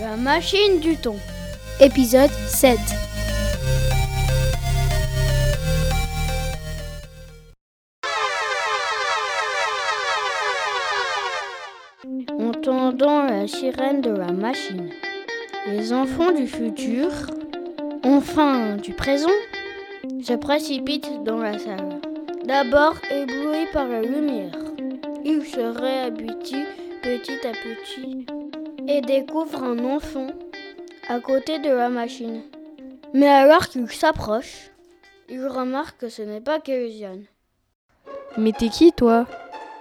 La machine du temps. Épisode 7. Entendant la sirène de la machine, les enfants du futur, enfin du présent, se précipitent dans la salle. D'abord éblouis par la lumière, ils se réhabituent petit à petit et découvrent un enfant à côté de la machine. Mais alors qu'ils s'approchent, ils remarquent que ce n'est pas Kérusian. Mais t'es qui, toi?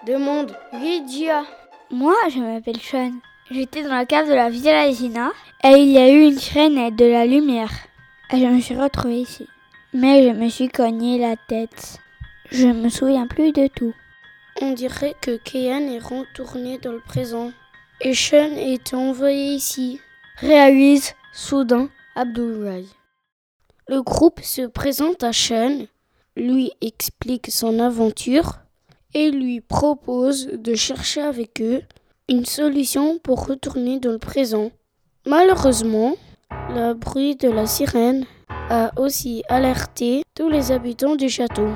Demande Lydia. Moi, je m'appelle Sean. J'étais dans la cave de la Villagina et il y a eu une sirène et de la lumière. Et je me suis retrouvée ici. Mais je me suis cogné la tête. Je me souviens plus de tout. On dirait que Kean est retourné dans le présent et Sean est envoyé ici. Réalise soudain Abdul Le groupe se présente à Sean, lui explique son aventure et lui propose de chercher avec eux une solution pour retourner dans le présent. Malheureusement, le bruit de la sirène a aussi alerté tous les habitants du château.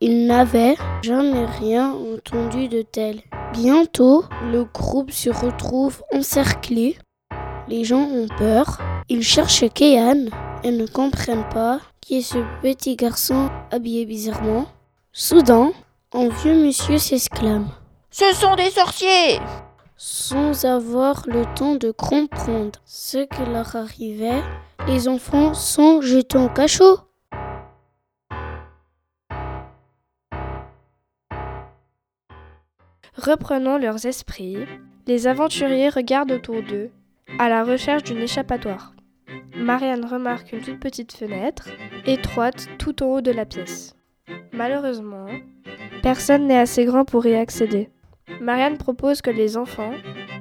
Ils n'avaient jamais rien entendu de tel. Bientôt, le groupe se retrouve encerclé. Les gens ont peur. Ils cherchent Kean et ne comprennent pas qui est ce petit garçon habillé bizarrement. Soudain, un vieux monsieur s'exclame. Ce sont des sorciers Sans avoir le temps de comprendre ce qui leur arrivait, les enfants sont jetés en cachot. Reprenant leurs esprits, les aventuriers regardent autour d'eux, à la recherche d'une échappatoire. Marianne remarque une toute petite fenêtre, étroite tout en haut de la pièce. Malheureusement, personne n'est assez grand pour y accéder. Marianne propose que les enfants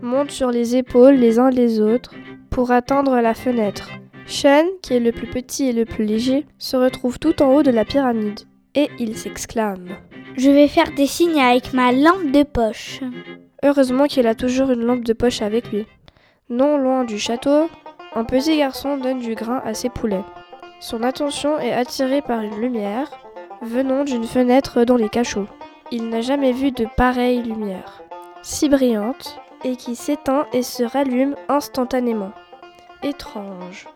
montent sur les épaules les uns les autres pour atteindre la fenêtre. Sean, qui est le plus petit et le plus léger, se retrouve tout en haut de la pyramide et il s'exclame. Je vais faire des signes avec ma lampe de poche. Heureusement qu'il a toujours une lampe de poche avec lui. Non loin du château, un petit garçon donne du grain à ses poulets. Son attention est attirée par une lumière venant d'une fenêtre dans les cachots. Il n'a jamais vu de pareille lumière, si brillante, et qui s'éteint et se rallume instantanément. Étrange.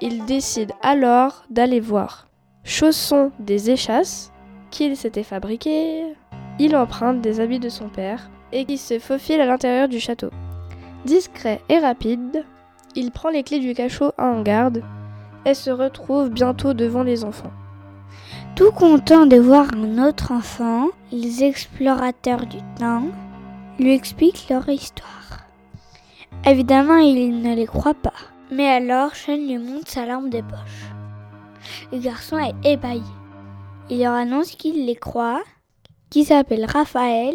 Il décide alors d'aller voir. Chaussons des échasses qu'il s'était fabriquées, il emprunte des habits de son père et qui se faufile à l'intérieur du château. Discret et rapide, il prend les clés du cachot à en garde et se retrouve bientôt devant les enfants. Tout content de voir un autre enfant, les explorateurs du temps lui expliquent leur histoire. Évidemment, il ne les croit pas. Mais alors, Sean lui montre sa lampe de poche. Le garçon est ébahi. Il leur annonce qu'il les croit, qu'il s'appelle Raphaël,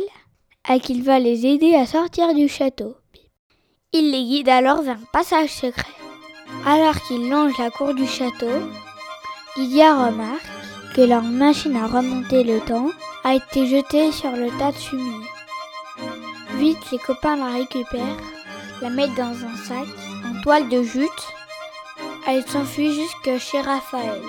et qu'il va les aider à sortir du château. Il les guide alors vers un passage secret. Alors qu'ils longent la cour du château, Lydia remarque que leur machine à remonter le temps a été jetée sur le tas de fumier. Vite, les copains la récupèrent, la mettent dans un sac en toile de jute. Elle s'enfuit jusque chez Raphaël.